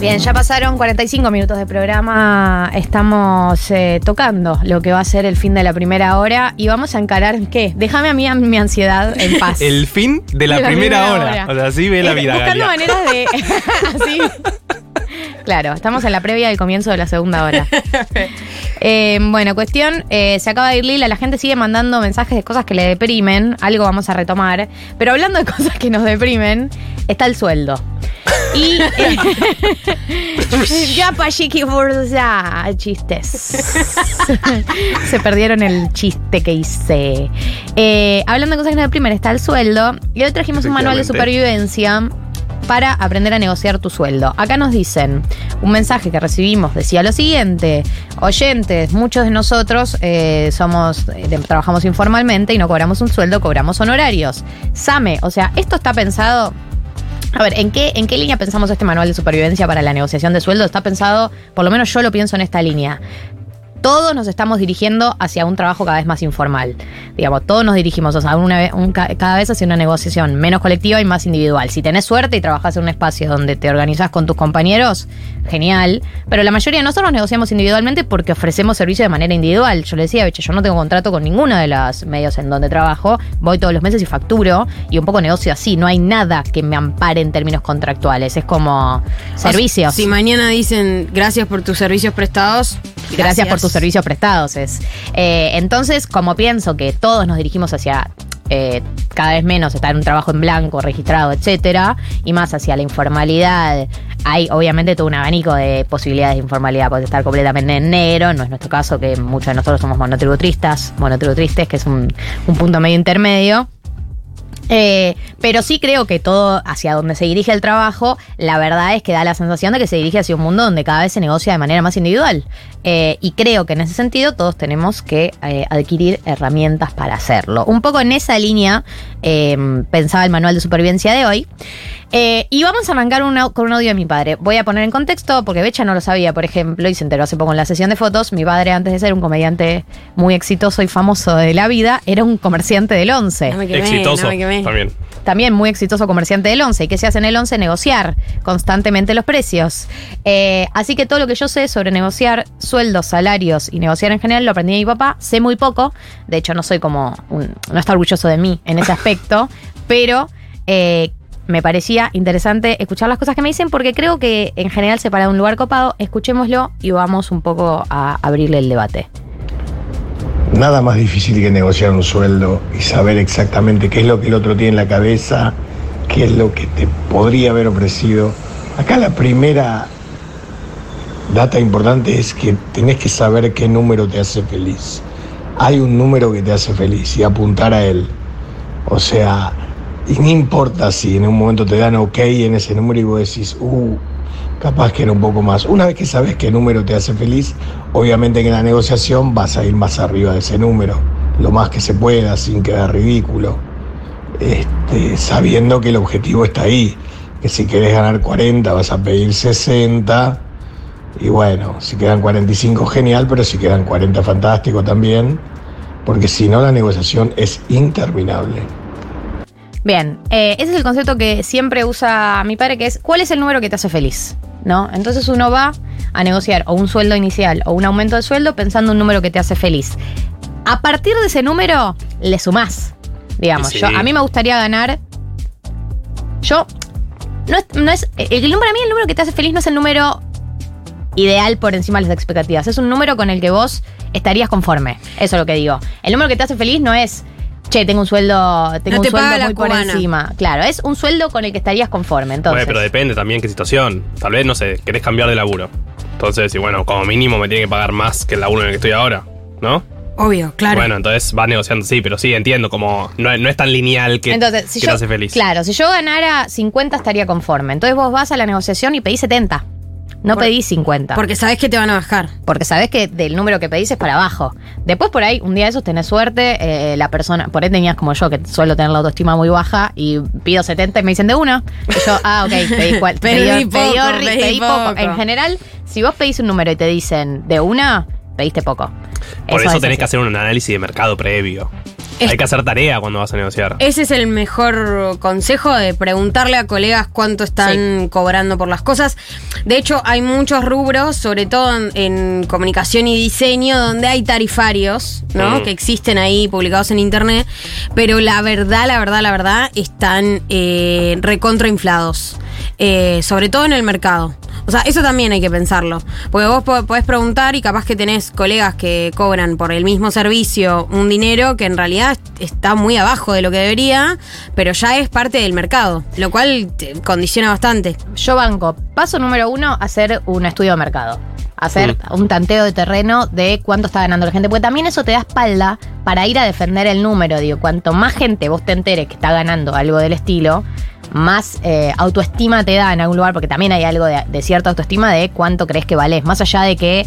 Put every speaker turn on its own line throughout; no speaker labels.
Bien, ya pasaron 45 minutos de programa. Estamos eh, tocando lo que va a ser el fin de la primera hora y vamos a encarar qué. Déjame a mí a mi ansiedad en paz.
El fin de la,
De la
primera,
primera
hora.
hora.
O sea, así ve la vida.
Buscando
Galia.
maneras de. así. Claro, estamos en la previa del comienzo de la segunda hora. Eh, bueno, cuestión, eh, se acaba de ir Lila, la gente sigue mandando mensajes de cosas que le deprimen, algo vamos a retomar, pero hablando de cosas que nos deprimen, está el sueldo. Y eh, ya chiqui burza, chistes. Se perdieron el chiste que hice. Eh, hablando de cosas que nos deprimen, está el sueldo. Y hoy trajimos un manual de supervivencia para aprender a negociar tu sueldo. Acá nos dicen, un mensaje que recibimos decía lo siguiente, oyentes, muchos de nosotros eh, somos, eh, trabajamos informalmente y no cobramos un sueldo, cobramos honorarios. Same, o sea, esto está pensado... A ver, ¿en qué, ¿en qué línea pensamos este manual de supervivencia para la negociación de sueldo? Está pensado, por lo menos yo lo pienso en esta línea. Todos nos estamos dirigiendo hacia un trabajo cada vez más informal. Digamos, todos nos dirigimos o sea, una vez- un ca- cada vez hacia una negociación menos colectiva y más individual. Si tenés suerte y trabajás en un espacio donde te organizás con tus compañeros, genial. Pero la mayoría de nosotros negociamos individualmente porque ofrecemos servicio de manera individual. Yo le decía, "Beche, yo no tengo contrato con ninguno de los medios en donde trabajo. Voy todos los meses y facturo y un poco negocio así. No hay nada que me ampare en términos contractuales. Es como servicios.
Si mañana dicen gracias por tus servicios prestados,
Gracias, por tus servicios prestados. Es. Eh, entonces, como pienso que todos nos dirigimos hacia eh, cada vez menos estar un trabajo en blanco, registrado, etcétera, y más hacia la informalidad, hay obviamente todo un abanico de posibilidades de informalidad. Puede estar completamente en negro, no es nuestro caso, que muchos de nosotros somos monotributristas, monotributristes, que es un punto medio intermedio. Eh, pero sí creo que todo hacia donde se dirige el trabajo, la verdad es que da la sensación de que se dirige hacia un mundo donde cada vez se negocia de manera más individual. Eh, y creo que en ese sentido todos tenemos que eh, adquirir herramientas para hacerlo. Un poco en esa línea eh, pensaba el manual de supervivencia de hoy. Eh, y vamos a arrancar con un audio de mi padre. Voy a poner en contexto, porque Becha no lo sabía, por ejemplo, y se enteró hace poco en la sesión de fotos. Mi padre, antes de ser un comediante muy exitoso y famoso de la vida, era un comerciante del 11
No me quemé,
Exitoso
no
también.
también muy exitoso comerciante del 11. ¿Y qué se hace en el 11? Negociar constantemente los precios. Eh, así que todo lo que yo sé sobre negociar sueldos, salarios y negociar en general lo aprendí de mi papá. Sé muy poco. De hecho, no soy como. un- no está orgulloso de mí en ese aspecto. Pero. eh, me parecía interesante escuchar las cosas que me dicen porque creo que en general se para un lugar copado. Escuchémoslo y vamos un poco a abrirle el debate.
Nada más difícil que negociar un sueldo y saber exactamente qué es lo que el otro tiene en la cabeza, qué es lo que te podría haber ofrecido. Acá la primera data importante es que tenés que saber qué número te hace feliz. Hay un número que te hace feliz y apuntar a él. O sea, y no importa si en un momento te dan ok en ese número y vos decís, uh, capaz que era un poco más. Una vez que sabes qué número te hace feliz, obviamente que en la negociación vas a ir más arriba de ese número, lo más que se pueda, sin quedar ridículo. Este, sabiendo que el objetivo está ahí, que si querés ganar 40 vas a pedir 60. Y bueno, si quedan 45 genial, pero si quedan 40 fantástico también, porque si no la negociación es interminable.
Bien, eh, ese es el concepto que siempre usa mi padre, que es ¿cuál es el número que te hace feliz? ¿No? Entonces uno va a negociar o un sueldo inicial o un aumento de sueldo pensando un número que te hace feliz. A partir de ese número, le sumás. Digamos,
Sí.
yo, a mí me gustaría ganar. Yo. No es, no es. El número, para mí, el número que te hace feliz no es el número ideal por encima de las expectativas. Es un número con el que vos estarías conforme. Eso es lo que digo. El número que te hace feliz no es, che, tengo un sueldo, tengo
No
un
te
sueldo
paga
muy por encima. Claro, es un sueldo con el que estarías conforme. Entonces,
Bueno, pero depende también qué situación. Tal vez, no sé, querés cambiar de laburo. Entonces, y bueno, como mínimo me tiene que pagar más que el laburo en el que estoy ahora, ¿no?
Obvio, claro.
Bueno, entonces vas negociando, sí, pero sí, entiendo, como no, no es tan lineal que,
entonces si
que
yo,
te hace feliz.
Claro, si yo ganara 50 estaría conforme. Entonces vos vas a la negociación y pedís 70. No
Por-
pedís 50.
Porque sabes que te van a bajar.
Porque sabés que del número que pedís es para abajo. Después por ahí, un día de esos tenés suerte, eh, la persona, por ahí tenías como yo, que suelo tener la autoestima muy baja, y pido 70 y me dicen de una. Y yo, ah, ok, pedí, cual-
Pedí
pedí-
poco,
pedí horri-
pedí
pedí poco.
poco.
En general, si vos pedís un número y te dicen de una, pediste poco.
Por eso,
es
tenés que hacer un análisis de mercado previo.
Es-
Hay que hacer tarea cuando vas a negociar.
Ese es el mejor consejo de preguntarle a colegas cuánto están cobrando por las cosas. De hecho, hay muchos rubros, sobre todo en, en comunicación y diseño, donde hay tarifarios, ¿no?
Mm.
Que existen ahí publicados en internet. Pero la verdad, la verdad, la verdad, están eh, recontrainflados. Eh, sobre todo en el mercado. O sea, eso también hay que pensarlo. Porque vos po- podés preguntar y capaz que tenés colegas que cobran por el mismo servicio un dinero que en realidad está muy abajo de lo que debería, pero ya es parte del mercado, lo cual te condiciona bastante.
Yo banco. Paso número uno, hacer un estudio de mercado. Hacer un tanteo de terreno de cuánto está ganando la gente. Porque también eso te da espalda para ir a defender el número. Digo, cuanto más gente vos te enteres que está ganando algo del estilo, más eh, autoestima te da en algún lugar. Porque también hay algo de, de cierta autoestima de cuánto crees que vales. Más allá de que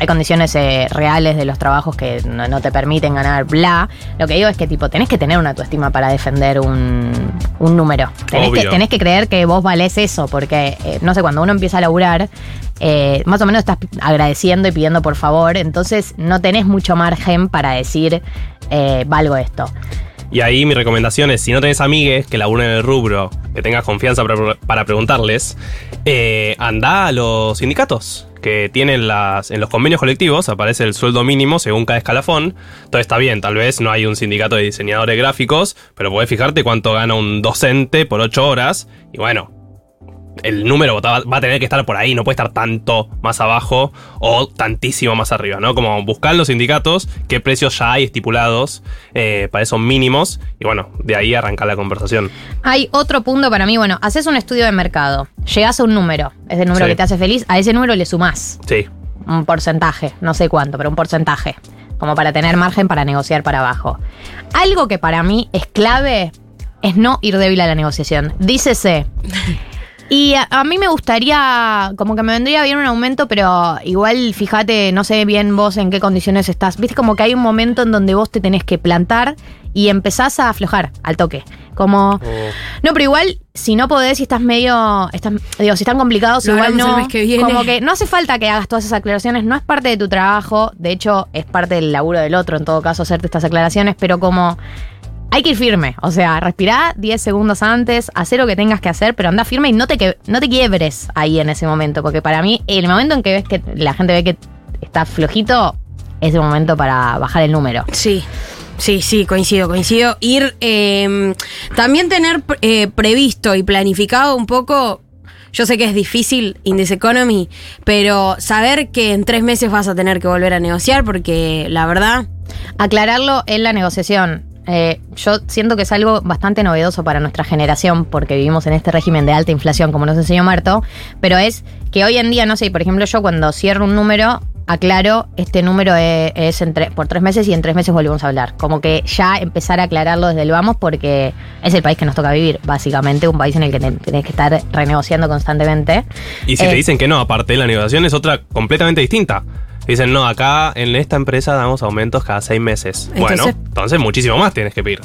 hay condiciones eh, reales de los trabajos que no, no te permiten ganar, bla. Lo que digo es que tipo, tenés que tener una autoestima para defender un, un número. Tenés que,
Obvio.
tenés que creer que vos valés eso, porque, eh, no sé, cuando uno empieza a laburar, eh, más o menos estás agradeciendo y pidiendo por favor, entonces no tenés mucho margen para decir, valgo esto.
Y ahí mi recomendación es, si no tenés amigues que laburen en el rubro, que tengas confianza para, para preguntarles, eh, anda a los sindicatos que tienen las en los convenios colectivos aparece el sueldo mínimo según cada escalafón. Entonces está bien, tal vez no hay un sindicato de diseñadores gráficos, pero podés fijarte cuánto gana un docente por ocho horas y bueno, el número va va a tener que estar por ahí, no puede estar tanto más abajo o tantísimo más arriba, ¿no? Como buscar los sindicatos, qué precios ya hay estipulados eh, para esos mínimos y bueno, de ahí arrancar la conversación.
Hay otro punto para mí, bueno, haces un estudio de mercado, llegás a un número, es el número
Sí.
que te hace feliz, a ese número le sumás
Sí,
un porcentaje, no sé cuánto, pero un porcentaje, como para tener margen para negociar para abajo. Algo que para mí es clave es no ir débil a la negociación. Dícese. Y a, a mí me gustaría, como que me vendría bien un aumento, pero igual fíjate, no sé bien vos en qué condiciones estás. Viste como que hay un momento en donde vos te tenés que plantar y empezás a aflojar al toque. Como, no, pero igual, si no podés, si estás medio, estás, digo, si están complicados,
Lo
igual no.
el mes que viene.
Como que no hace falta que hagas todas esas aclaraciones, no es parte de tu trabajo, de hecho es parte del laburo del otro, en todo caso, hacerte estas aclaraciones, pero como hay que ir firme, o sea, respirá 10 segundos antes, hacer lo que tengas que hacer, pero anda firme y no te, que, no te quiebres ahí en ese momento, porque para mí, el momento en que ves que la gente ve que está flojito, es el momento para bajar el número.
Sí. Sí, sí, coincido, coincido. Ir, eh, también tener eh, previsto y planificado un poco, yo sé que es difícil in this economy, pero saber que en tres meses vas a tener que volver a negociar porque la verdad,
aclararlo en la negociación. Eh, yo siento que es algo bastante novedoso para nuestra generación porque vivimos en este régimen de alta inflación, como nos enseñó Marto, pero es que hoy en día, no sé, por ejemplo, yo cuando cierro un número, aclaro, este número es, es en tre- por tres meses y en tres meses volvemos a hablar. Como que ya empezar a aclararlo desde el vamos porque es el país que nos toca vivir, básicamente, un país en el que te- tenés que estar renegociando constantemente.
Y si
Eh,
te dicen que no, aparte de la negociación es otra completamente distinta. Dicen, no, acá en esta empresa damos aumentos cada seis meses. bueno,
Entonces-
muchísimo más tienes que pedir.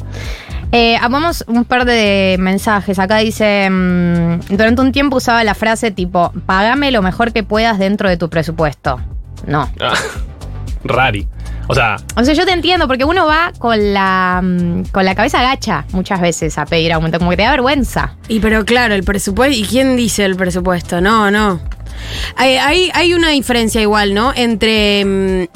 Eh, vamos un par de mensajes. Acá dice, mm, durante un tiempo usaba la frase tipo, pagame lo mejor que puedas dentro de tu presupuesto. No.
Ah, Rari. O sea,
O sea, yo te entiendo, porque uno va con la, mm, con la cabeza gacha muchas veces a pedir aumento, como que te da vergüenza.
y pero claro, el presupuesto, ¿y quién dice el presupuesto? No, no. Hay, hay, una diferencia igual, ¿no? Entre... mm,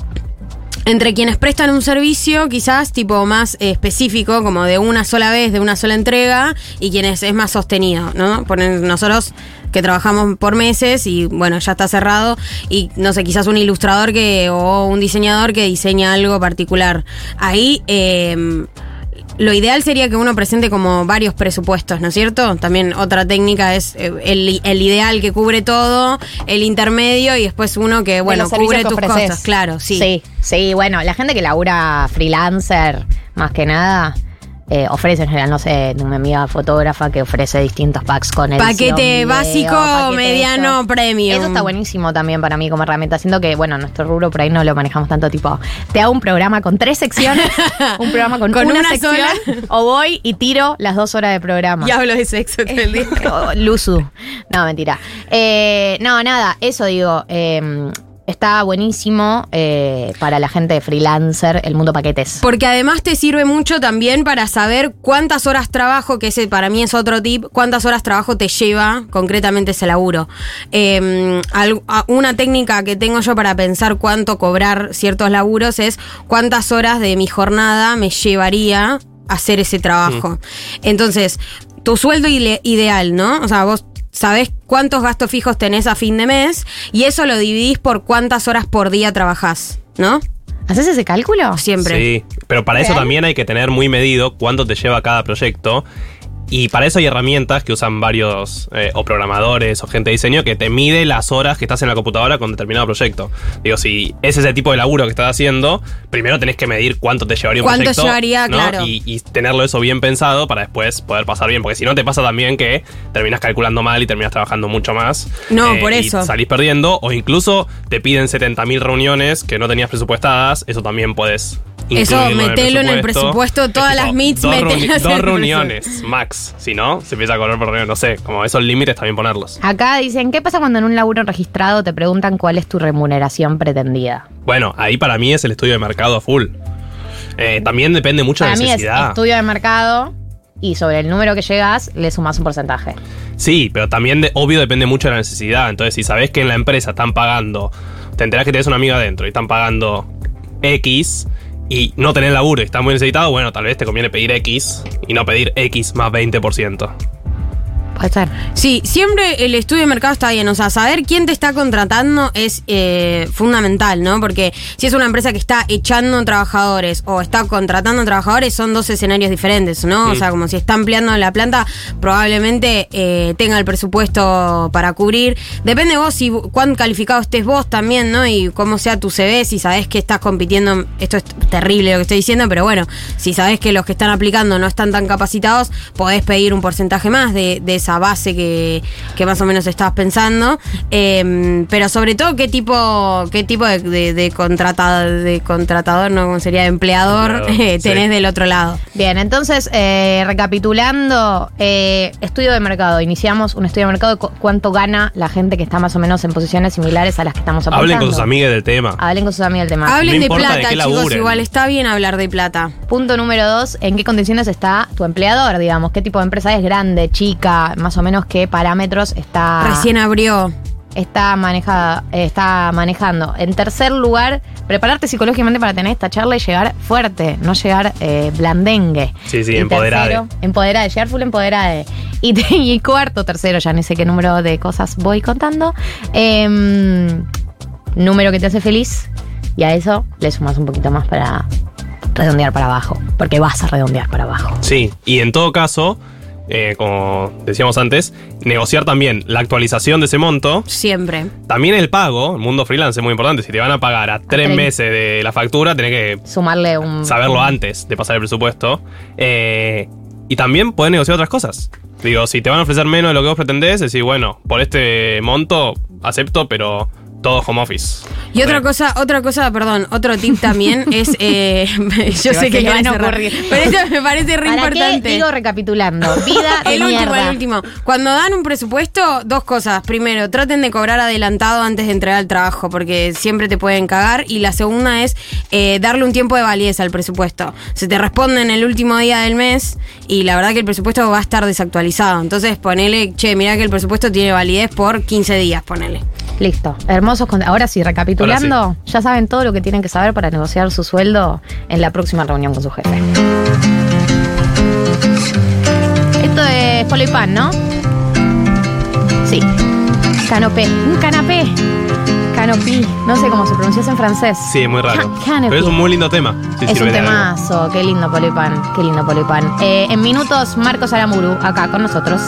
entre quienes prestan un servicio quizás tipo más específico, como de una sola vez, de una sola entrega, y quienes es más sostenido, ¿no? Ponen nosotros que trabajamos por meses y bueno, ya está cerrado, y no sé, quizás un ilustrador que o un diseñador que diseña algo particular. Ahí eh, lo ideal sería que uno presente como varios presupuestos, ¿no es cierto? También otra técnica es eh, el, el ideal que cubre todo, el intermedio y después uno que, bueno, cubre
que
tus cosas. Claro, sí.
Sí, sí, bueno, la gente que labura freelancer, más que nada, eh, ofrece en general, no sé, una amiga fotógrafa que ofrece distintos packs con el
Paquete básico, mediano, premium.
Eso está buenísimo también para mí como herramienta. Siento que, bueno, nuestro rubro por ahí no lo manejamos tanto, tipo, te hago un programa con tres secciones, un programa con,
Con
una,
una
sección,
sola.
o voy y tiro las dos horas de programa.
Y hablo de sexo todo el día.
Luzu. No, mentira. Eh, no, nada, eso digo. eh, está buenísimo eh, para la gente de freelancer, el mundo paquetes.
Porque además te sirve mucho también para saber cuántas horas trabajo, que ese para mí es otro tip, cuántas horas trabajo te lleva concretamente ese laburo. Eh, a- una técnica que tengo yo para pensar cuánto cobrar ciertos laburos es cuántas horas de mi jornada me llevaría hacer ese trabajo. Entonces, tu sueldo ideal, ¿no? O sea, vos sabés cuántos gastos fijos tenés a fin de mes y eso lo dividís por cuántas horas por día trabajás, ¿no?
¿Haces ese cálculo?
Siempre.
Sí, pero para eso también hay que tener muy medido cuánto te lleva cada proyecto. Y para eso hay herramientas que usan varios eh, o programadores o gente de diseño que te mide las horas que estás en la computadora con determinado proyecto. Digo, si es ese tipo de laburo que estás haciendo, primero tenés que medir cuánto te llevaría un
¿Cuánto
proyecto.
llevaría?
¿no?
Claro.
Y, y tenerlo eso bien pensado para después poder pasar bien. Porque si no, te pasa también que terminas calculando mal y terminas trabajando mucho más. eh,
No, por
y
eso.
salís perdiendo. O incluso te piden 70.000 reuniones que no tenías presupuestadas. Eso también puedes.
Eso, metelo en el presupuesto, todas las meets,
dos, reuni- dos reuniones, max. Si no, se empieza a cobrar por reunión. No sé, como esos límites también ponerlos.
Acá dicen, ¿qué pasa cuando en un laburo registrado te preguntan cuál es tu remuneración pretendida?
Bueno, ahí para mí es el estudio de mercado a full. Eh, también depende mucho de
Para
la
mí es
necesidad.
estudio de mercado y sobre el número que llegas le sumas un porcentaje.
Sí, pero también, de- obvio, depende mucho de la necesidad. Entonces, si sabes que en la empresa están pagando, te enterás que tenés una amiga adentro y están pagando X y no tenés laburo y estás muy necesitado, bueno, tal vez te conviene pedir X y no pedir X más 20%.
Ser.
Sí, siempre el estudio de mercado está bien. O sea, saber quién te está contratando es eh, fundamental, ¿no? Porque si es una empresa que está echando trabajadores o está contratando trabajadores, son dos escenarios diferentes, ¿no? O sea, como si está ampliando la planta, probablemente eh, tenga el presupuesto para cubrir. Depende vos si cuán calificado estés vos también, ¿no? Y cómo sea tu CV, si sabés que estás compitiendo. Esto es terrible lo que estoy diciendo, pero bueno, si sabés que los que están aplicando no están tan capacitados, podés pedir un porcentaje más de, de esa base que, que más o menos estabas pensando. Eh, pero sobre todo, ¿qué tipo, qué tipo de, de, de contrata- de contratador, no ¿Cómo sería de empleador,
Empleador,
eh, tenés
sí.
del otro lado?
Bien, entonces, eh, recapitulando, eh, estudio de mercado. Iniciamos un estudio de mercado de cu- cuánto gana la gente que está más o menos en posiciones similares a las que estamos apuntando.
Hablen con sus amigos del tema.
Hablen con sus amigos del tema.
Hablen
no
de plata, chicos, igual está bien hablar de plata.
Punto número dos, ¿en qué condiciones está tu empleador, digamos? ¿Qué tipo de empresa es? ¿Grande, chica? Más o menos qué parámetros está,
Recién abrió.
está, manejada, está manejando. En tercer lugar, prepararte psicológicamente para tener esta charla y llegar fuerte, no llegar eh, blandengue.
Sí, sí,
tercero, Empoderade, llegar full empoderade. Y, y cuarto, tercero, ya no sé qué número de cosas voy contando. em, número que te hace feliz y a eso le sumas un poquito más para redondear para abajo, porque vas a redondear para abajo.
Sí, y en todo caso, eh, como decíamos antes, negociar también la actualización de ese monto.
Siempre.
También el pago, el mundo freelance es muy importante. Si te van a pagar a tres meses de la factura, tenés que
Sumarle un...
saberlo
un-
antes de pasar el presupuesto. Eh, y también podés negociar otras cosas. Digo, si te van a ofrecer menos de lo que vos pretendés, decir, bueno, por este monto acepto, pero todo home office.
Y otra cosa, otra cosa, perdón, otro tip también es, eh, yo sé que
le van a ocurrir.
pero esto me parece re
¿Para
importante.
qué digo recapitulando? Vida de
el último, el último. Cuando dan un presupuesto, dos cosas. Primero, traten de cobrar adelantado antes de entregar el trabajo, porque siempre te pueden cagar. Y la segunda es eh, darle un tiempo de validez al presupuesto. Se te responde en el último día del mes y la verdad que el presupuesto va a estar desactualizado. Entonces ponele, che, mirá que el presupuesto tiene validez por 15 días, ponele.
Listo. Hermosos. con- Ahora sí, recapitulando, ya saben todo lo que tienen que saber para negociar su sueldo en la próxima reunión con su jefe. Esto es polo y pan, ¿no? Sí. Canopé. Un canapé. Canopí. No sé cómo se pronuncia en francés.
Sí, es muy raro.
Ca- canopy.
Pero es un muy lindo tema. si
Es un
algo.
temazo. Qué lindo polo y pan. Qué lindo polo y pan. Eh, en minutos, Marcos Aramuru, acá con nosotros.